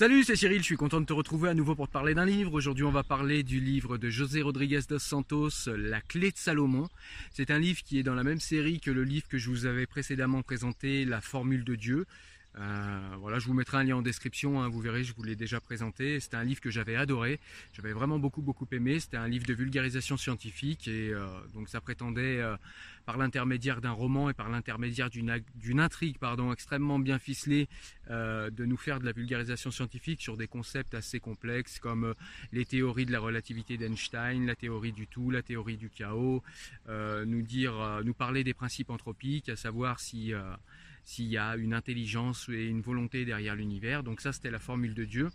Salut, c'est Cyril, je suis content de te retrouver à nouveau pour te parler d'un livre. Aujourd'hui, on va parler du livre de José Rodriguez dos Santos, La clé de Salomon. C'est un livre qui est dans la même série que le livre que je vous avais précédemment présenté, La formule de Dieu. Euh, voilà, je vous mettrai un lien en description, hein, vous verrez, je vous l'ai déjà présenté. C'était un livre que j'avais adoré, j'avais vraiment beaucoup beaucoup aimé. C'était un livre de vulgarisation scientifique et euh, donc ça prétendait, euh, par l'intermédiaire d'un roman et par l'intermédiaire d'une intrigue pardon, extrêmement bien ficelée, de nous faire de la vulgarisation scientifique sur des concepts assez complexes comme les théories de la relativité d'Einstein, la théorie du tout, la théorie du chaos, nous dire, nous parler des principes anthropiques, à savoir si s'il y a une intelligence et une volonté derrière l'univers. Donc ça, c'était la formule de Dieu.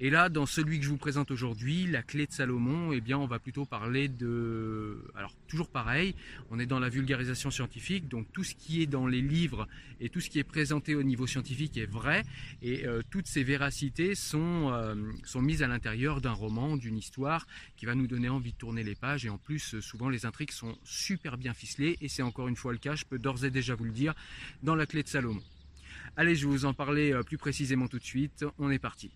Et là, dans celui que je vous présente aujourd'hui, la clé de Salomon, eh bien, on va plutôt parler de... Alors, toujours pareil, on est dans la vulgarisation scientifique, donc tout ce qui est dans les livres et tout ce qui est présenté au niveau scientifique est vrai, et euh, toutes ces véracités sont, euh, sont mises à l'intérieur d'un roman, d'une histoire, qui va nous donner envie de tourner les pages, et en plus, souvent, les intrigues sont super bien ficelées, et c'est encore une fois le cas, je peux d'ores et déjà vous le dire, dans la clé Salomon. Allez, je vais vous en parler euh, plus précisément tout de suite, on est parti.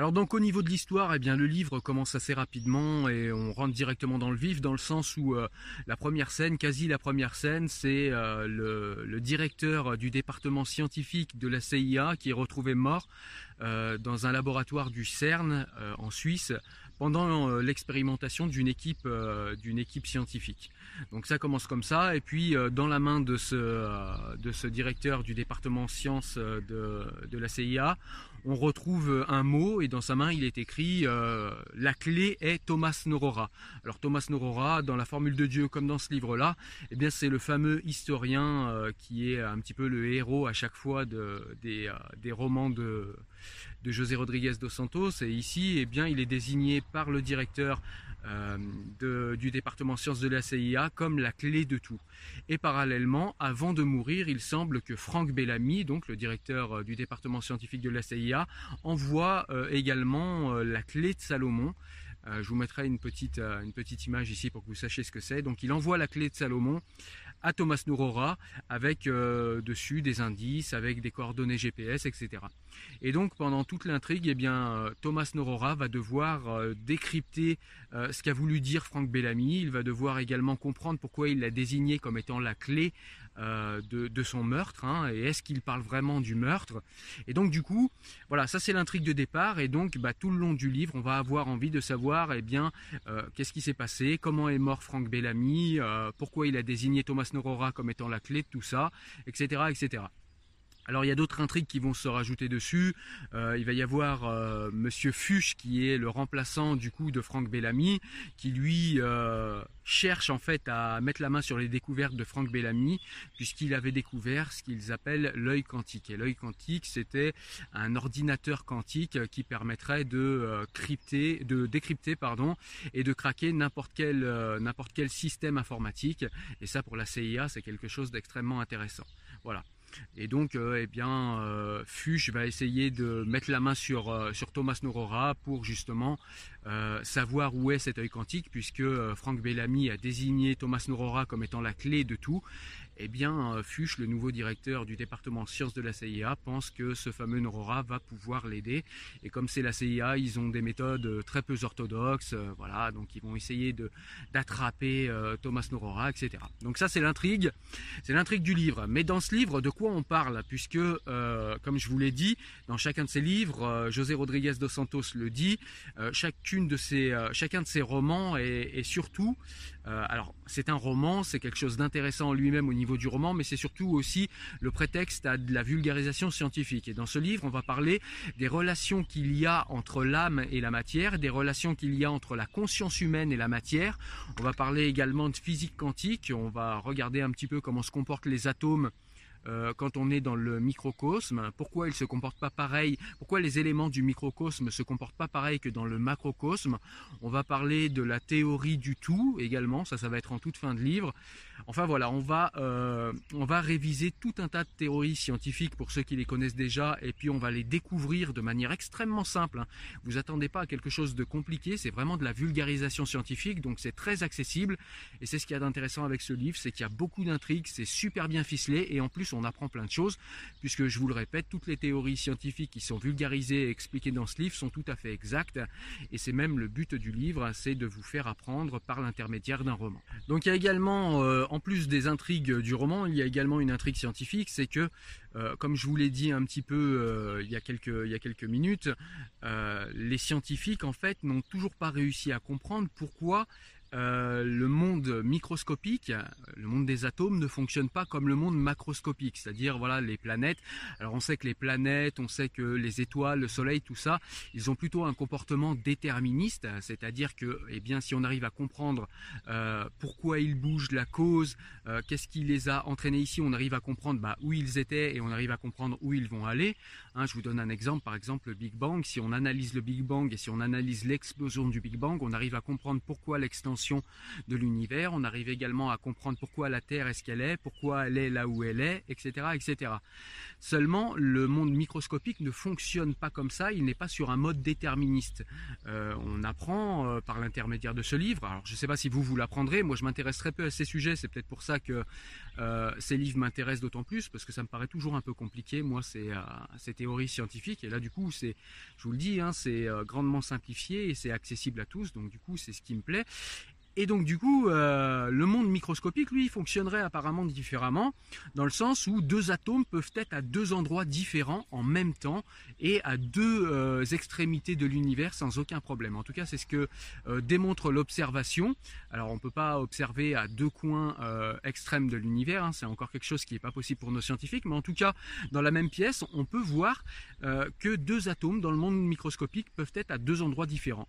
Alors donc au niveau de l'histoire, eh bien le livre commence assez rapidement et on rentre directement dans le vif dans le sens où euh, la première scène, quasi la première scène, c'est euh, le, directeur du département scientifique de la CIA qui est retrouvé mort euh, dans un laboratoire du CERN en Suisse pendant l'expérimentation d'une équipe, d'une équipe scientifique. Donc ça commence comme ça, et puis dans la main de ce, de ce directeur du département sciences de, de, la CIA, on retrouve un mot, et dans sa main il est écrit La clé est Thomas Norora. Alors Thomas Norora, dans la formule de Dieu comme dans ce livre-là, eh bien c'est le fameux historien qui est un petit peu le héros à chaque fois des, des romans de de José Rodriguez dos Santos. Et ici, eh bien, il est désigné par le directeur euh, du département sciences de la CIA comme la clé de tout. Et parallèlement, avant de mourir, il semble que Franck Bellamy, donc le directeur euh, du département scientifique de la CIA, envoie euh, également la clé de Salomon. je vous mettrai une petite, une petite image ici pour que vous sachiez ce que c'est. Donc il envoie la clé de Salomon à Thomas Norora avec euh, dessus des indices, avec des coordonnées GPS, etc. Et donc pendant toute l'intrigue, eh bien euh, Thomas Norora va devoir euh, décrypter ce qu'a voulu dire Frank Bellamy. Il va devoir également comprendre pourquoi il l'a désigné comme étant la clé euh, de, son meurtre, hein, et est-ce qu'il parle vraiment du meurtre? Et donc du coup, voilà, ça c'est l'intrigue de départ, et donc bah, tout le long du livre, on va avoir envie de savoir, eh bien, euh, qu'est-ce qui s'est passé, comment est mort Frank Bellamy, euh, pourquoi il a désigné Thomas Norora comme étant la clé de tout ça, etc., etc. Alors il y a d'autres intrigues qui vont se rajouter dessus. Euh, il va y avoir euh, Monsieur Fuchs qui est le remplaçant du coup de Franck Bellamy, qui lui euh, cherche en fait à mettre la main sur les découvertes de Franck Bellamy, puisqu'il avait découvert ce qu'ils appellent l'œil quantique. Et l'œil quantique, c'était un ordinateur quantique qui permettrait de crypter, de décrypter et de craquer n'importe quel n'importe quel système informatique. Et ça pour la CIA, c'est quelque chose d'extrêmement intéressant. Voilà. Et donc, euh, eh bien, euh, Fuchs va essayer de mettre la main sur, euh, sur Thomas Norora pour justement savoir où est cet œil quantique, puisque Frank Bellamy a désigné Thomas Norora comme étant la clé de tout eh bien, euh, Fuchs, le nouveau directeur du département sciences de la CIA, pense que ce fameux Norora va pouvoir l'aider. Et comme c'est la CIA, ils ont des méthodes euh, très peu orthodoxes, euh, voilà, donc ils vont essayer de d'attraper Thomas Norora, etc. Donc ça, c'est l'intrigue, c'est l'intrigue du livre. Mais dans ce livre, de quoi on parle? Puisque, comme je vous l'ai dit, dans chacun de ces livres, José Rodriguez dos Santos le dit, de ces, chacun de ces romans est, surtout, alors c'est un roman, c'est quelque chose d'intéressant en lui-même au niveau du roman, mais c'est surtout aussi le prétexte à de la vulgarisation scientifique. Et dans ce livre, on va parler des relations qu'il y a entre l'âme et la matière, des relations qu'il y a entre la conscience humaine et la matière. On va parler également de physique quantique, on va regarder un petit peu comment se comportent les atomes euh, quand on est dans le microcosme, pourquoi ils se comportent pas pareil, pourquoi les éléments du microcosme se comportent pas pareil que dans le macrocosme? On va parler de la théorie du tout également, ça ça va être en toute fin de livre. Enfin voilà, on va euh, on va réviser tout un tas de théories scientifiques pour ceux qui les connaissent déjà et puis on va les découvrir de manière extrêmement simple. Hein. Vous attendez pas à quelque chose de compliqué, c'est vraiment de la vulgarisation scientifique donc c'est très accessible et c'est ce qu'il y a d'intéressant avec ce livre, c'est qu'il y a beaucoup d'intrigues, c'est super bien ficelé et en plus on apprend plein de choses, puisque je vous le répète, toutes les théories scientifiques qui sont vulgarisées et expliquées dans ce livre sont tout à fait exactes, et c'est même le but du livre, c'est de vous faire apprendre par l'intermédiaire d'un roman. Donc il y a également, euh, en plus des intrigues du roman, il y a également une intrigue scientifique, c'est que, euh, comme je vous l'ai dit un petit peu euh, il, y a quelques, il y a quelques minutes, les scientifiques en fait n'ont toujours pas réussi à comprendre pourquoi euh, le monde microscopique, le monde des atomes ne fonctionne pas comme le monde macroscopique, c'est-à-dire voilà les planètes. Alors on sait que les planètes, on sait que les étoiles, le soleil, tout ça, ils ont plutôt un comportement déterministe, c'est-à-dire que eh bien si on arrive à comprendre euh, pourquoi ils bougent, la cause, euh, qu'est-ce qui les a entraînés ici, on arrive à comprendre bah, où ils étaient et on arrive à comprendre où ils vont aller. Hein, je vous donne un exemple, par exemple le Big Bang. Si on analyse le Big Bang et si on analyse l'explosion du Big Bang, on arrive à comprendre pourquoi l'extension de l'univers. On arrive également à comprendre pourquoi la Terre est ce qu'elle est, pourquoi elle est là où elle est, etc., etc. Seulement, le monde microscopique ne fonctionne pas comme ça. Il n'est pas sur un mode déterministe. Euh, on apprend euh, par l'intermédiaire de ce livre. Alors, je ne sais pas si vous vous l'apprendrez. Moi, je m'intéresse peu à ces sujets. C'est peut-être pour ça que euh, ces livres m'intéressent d'autant plus parce que ça me paraît toujours un peu compliqué. Moi, c'est ces théories scientifiques. Et là, du coup, c'est, je vous le dis, hein, c'est grandement simplifié et c'est accessible à tous. Donc, du coup, c'est ce qui me plaît. Et donc du coup, euh, le monde microscopique, lui, fonctionnerait apparemment différemment, dans le sens où deux atomes peuvent être à deux endroits différents en même temps et à deux euh, extrémités de l'univers sans aucun problème. En tout cas, c'est ce que euh, démontre l'observation. Alors on ne peut pas observer à deux coins extrêmes de l'univers, hein, c'est encore quelque chose qui n'est pas possible pour nos scientifiques, mais en tout cas, dans la même pièce, on peut voir que deux atomes dans le monde microscopique peuvent être à deux endroits différents.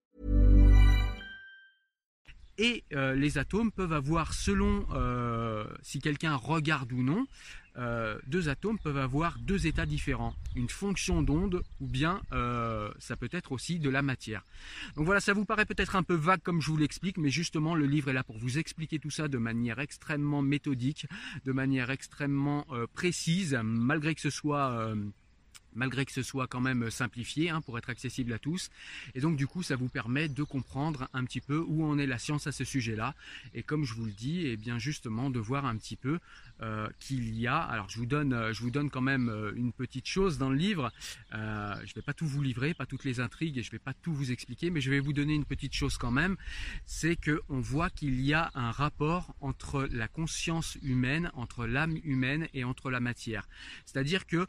Et euh, les atomes peuvent avoir, selon euh, si quelqu'un regarde ou non, euh, deux atomes peuvent avoir deux états différents, une fonction d'onde ou bien ça peut être aussi de la matière. Donc voilà, ça vous paraît peut-être un peu vague comme je vous l'explique, mais justement le livre est là pour vous expliquer tout ça de manière extrêmement méthodique, de manière extrêmement précise, malgré que ce soit malgré que ce soit quand même simplifié hein, pour être accessible à tous. Et donc du coup, ça vous permet de comprendre un petit peu où en est la science à ce sujet-là. Et comme je vous le dis, et eh bien justement de voir un petit peu euh, qu'il y a. Alors je vous donne, euh, je vous donne quand même euh, une petite chose dans le livre. Euh, je ne vais pas tout vous livrer, pas toutes les intrigues, et je ne vais pas tout vous expliquer, mais je vais vous donner une petite chose quand même. C'est que on voit qu'il y a un rapport entre la conscience humaine, entre l'âme humaine et entre la matière. C'est-à-dire que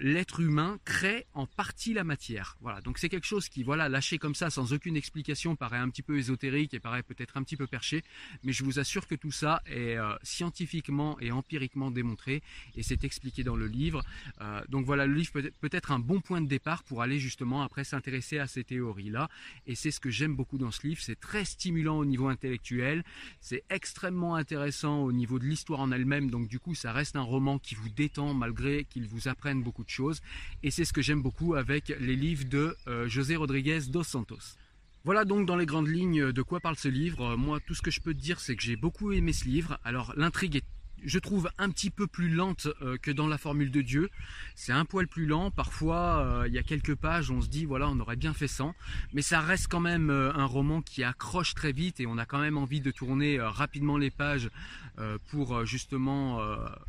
l'être humain crée en partie la matière. Voilà. Donc c'est quelque chose qui, voilà, lâché comme ça, sans aucune explication, paraît un petit peu ésotérique et paraît peut-être un petit peu perché, mais je vous assure que tout ça est scientifiquement et en empiriquement démontré et c'est expliqué dans le livre. Euh, donc voilà, le livre peut être un bon point de départ pour aller justement après s'intéresser à ces théories-là. Et c'est ce que j'aime beaucoup dans ce livre. C'est très stimulant au niveau intellectuel, c'est extrêmement intéressant au niveau de l'histoire en elle-même. Donc du coup, ça reste un roman qui vous détend malgré qu'il vous apprenne beaucoup de choses. Et c'est ce que j'aime beaucoup avec les livres de euh, José Rodriguez dos Santos. Voilà donc dans les grandes lignes de quoi parle ce livre. Moi, tout ce que je peux te dire, c'est que j'ai beaucoup aimé ce livre. Alors, l'intrigue est je trouve un petit peu plus lente euh, que dans la formule de Dieu. C'est un poil plus lent. Parfois, euh, il y a quelques pages, on se dit voilà, on aurait bien fait sans, mais ça reste quand même euh, un roman qui accroche très vite et on a quand même envie de tourner rapidement les pages pour justement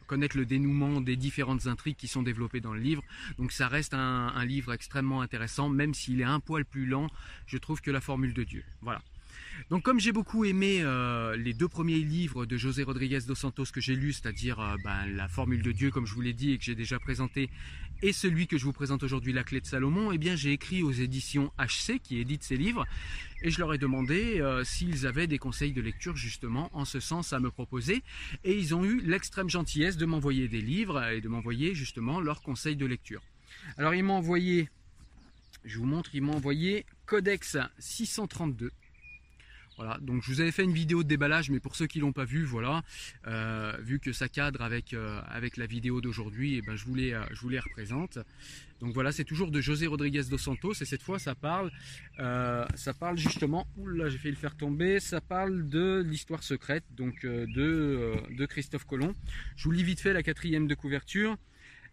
connaître le dénouement des différentes intrigues qui sont développées dans le livre. Donc ça reste un, un livre extrêmement intéressant, même s'il est un poil plus lent. Je trouve que la formule de Dieu. Voilà. Donc comme j'ai beaucoup aimé euh, les deux premiers livres de José Rodriguez dos Santos que j'ai lus, c'est-à-dire euh, ben, la formule de Dieu comme je vous l'ai dit et que j'ai déjà présenté, et celui que je vous présente aujourd'hui, la clé de Salomon, eh bien j'ai écrit aux éditions HC qui éditent ces livres et je leur ai demandé euh, s'ils avaient des conseils de lecture justement en ce sens à me proposer et ils ont eu l'extrême gentillesse de m'envoyer des livres et de m'envoyer justement leurs conseils de lecture. Alors ils m'ont envoyé, je vous montre, ils m'ont envoyé Codex 632 voilà, donc je vous avais fait une vidéo de déballage, mais pour ceux qui l'ont pas vu, voilà, euh, vu que ça cadre avec euh, avec la vidéo d'aujourd'hui, et eh ben je vous les euh, je vous représente. Donc voilà, c'est toujours de José Rodriguez dos Santos et cette fois ça parle ça parle justement, oula j'ai fait le faire tomber, ça parle de l'histoire secrète donc de de Christophe Colomb. Je vous lis vite fait la quatrième de couverture.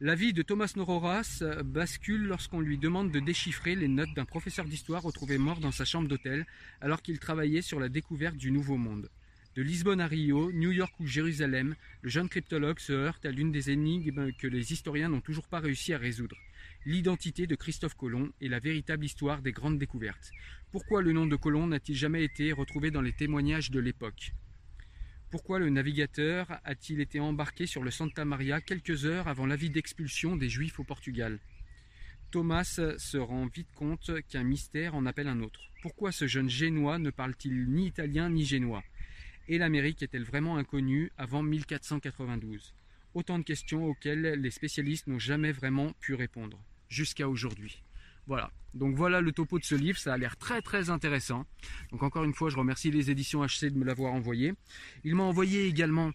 La vie de Thomas Nororas bascule lorsqu'on lui demande de déchiffrer les notes d'un professeur d'histoire retrouvé mort dans sa chambre d'hôtel alors qu'il travaillait sur la découverte du Nouveau Monde. De Lisbonne à Rio, New York ou Jérusalem, le jeune cryptologue se heurte à l'une des énigmes que les historiens n'ont toujours pas réussi à résoudre. L'identité de Christophe Colomb et la véritable histoire des grandes découvertes. Pourquoi le nom de Colomb n'a-t-il jamais été retrouvé dans les témoignages de l'époque? Pourquoi le navigateur a-t-il été embarqué sur le Santa Maria quelques heures avant l'avis d'expulsion des Juifs au Portugal? Thomas se rend vite compte qu'un mystère en appelle un autre. Pourquoi ce jeune génois ne parle-t-il ni italien ni génois? Et l'Amérique est-elle vraiment inconnue avant 1492 Autant de questions auxquelles les spécialistes n'ont jamais vraiment pu répondre, jusqu'à aujourd'hui. Voilà. Donc voilà le topo de ce livre, ça a l'air très très intéressant. Donc encore une fois, je remercie les éditions HC de me l'avoir envoyé. Il m'a envoyé également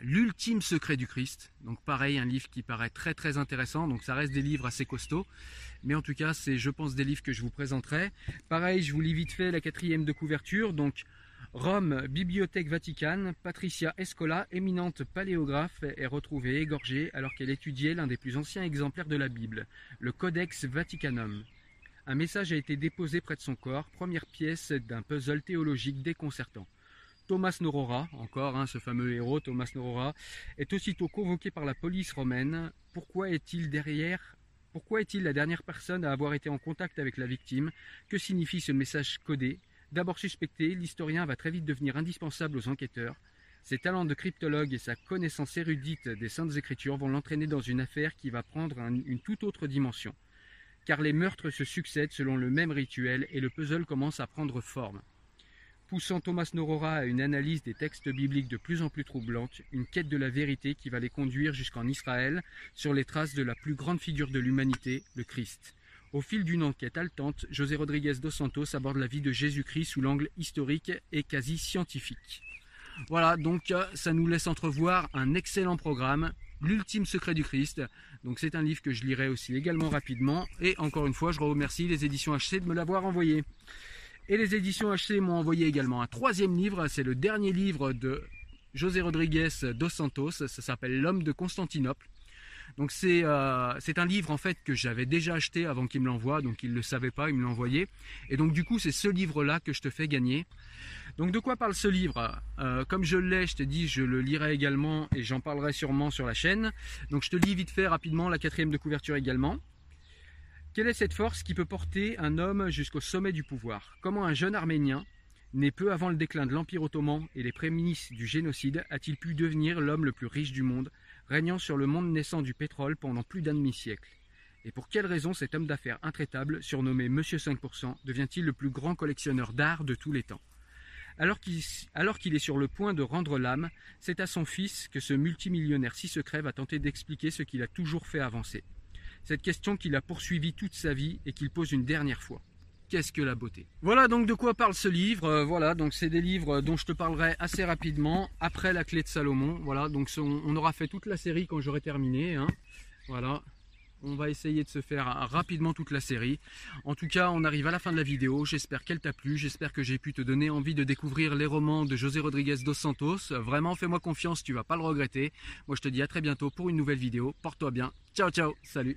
L'ultime secret du Christ. Donc pareil, un livre qui paraît très très intéressant. Donc ça reste des livres assez costauds. Mais en tout cas, c'est je pense des livres que je vous présenterai. Pareil, je vous lis vite fait la quatrième de couverture. Donc Rome, Bibliothèque Vaticane, Patricia Escola, éminente paléographe, est retrouvée égorgée alors qu'elle étudiait l'un des plus anciens exemplaires de la Bible, le Codex Vaticanum. Un message a été déposé près de son corps, première pièce d'un puzzle théologique déconcertant. Thomas Norora, encore hein, ce fameux héros, Thomas Norora, est aussitôt convoqué par la police romaine. Pourquoi est-il derrière Pourquoi est-il la dernière personne à avoir été en contact avec la victime? Que signifie ce message codé? D'abord suspecté, l'historien va très vite devenir indispensable aux enquêteurs. Ses talents de cryptologue et sa connaissance érudite des Saintes Écritures vont l'entraîner dans une affaire qui va prendre une toute autre dimension. Car les meurtres se succèdent selon le même rituel et le puzzle commence à prendre forme. Poussant Thomas Norora à une analyse des textes bibliques de plus en plus troublante, une quête de la vérité qui va les conduire jusqu'en Israël sur les traces de la plus grande figure de l'humanité, le Christ. Au fil d'une enquête haletante, José Rodriguez dos Santos aborde la vie de Jésus-Christ sous l'angle historique et quasi scientifique. Voilà, donc euh, ça nous laisse entrevoir un excellent programme, L'ultime secret du Christ. Donc c'est un livre que je lirai aussi également rapidement. Et encore une fois, je remercie les éditions HC de me l'avoir envoyé. Et les éditions HC m'ont envoyé également un troisième livre, c'est le dernier livre de José Rodriguez dos Santos, ça s'appelle L'homme de Constantinople. Donc euh, c'est un livre en fait que j'avais déjà acheté avant qu'il me l'envoie, donc il ne le savait pas, il me l'a envoyé. Et donc du coup c'est ce livre-là que je te fais gagner. Donc de quoi parle ce livre? Euh, Comme je l'ai, je t'ai dit, je le lirai également et j'en parlerai sûrement sur la chaîne. Donc je te lis vite fait rapidement la quatrième de couverture également. Quelle est cette force qui peut porter un homme jusqu'au sommet du pouvoir? Comment un jeune Arménien, né peu avant le déclin de l'Empire ottoman et les prémices du génocide, a-t-il pu devenir l'homme le plus riche du monde? Régnant sur le monde naissant du pétrole pendant plus d'un demi-siècle Et pour quelle raison cet homme d'affaires intraitable, surnommé Monsieur 5%, devient-il le plus grand collectionneur d'art de tous les temps? Alors qu'il est sur le point de rendre l'âme, c'est à son fils que ce multimillionnaire si secret va tenter d'expliquer ce qu'il a toujours fait avancer. Cette question qu'il a poursuivie toute sa vie et qu'il pose une dernière fois. Qu'est-ce que la beauté? Voilà donc de quoi parle ce livre. Euh, voilà, donc c'est des livres dont je te parlerai assez rapidement après la clé de Salomon. Voilà, donc on, aura fait toute la série quand j'aurai terminé. Hein. Voilà, on va essayer de se faire rapidement toute la série. En tout cas, on arrive à la fin de la vidéo. J'espère qu'elle t'a plu. J'espère que j'ai pu te donner envie de découvrir les romans de José Rodriguez dos Santos. Vraiment, fais-moi confiance, tu vas pas le regretter. Moi, je te dis à très bientôt pour une nouvelle vidéo. Porte-toi bien. Ciao, ciao. Salut.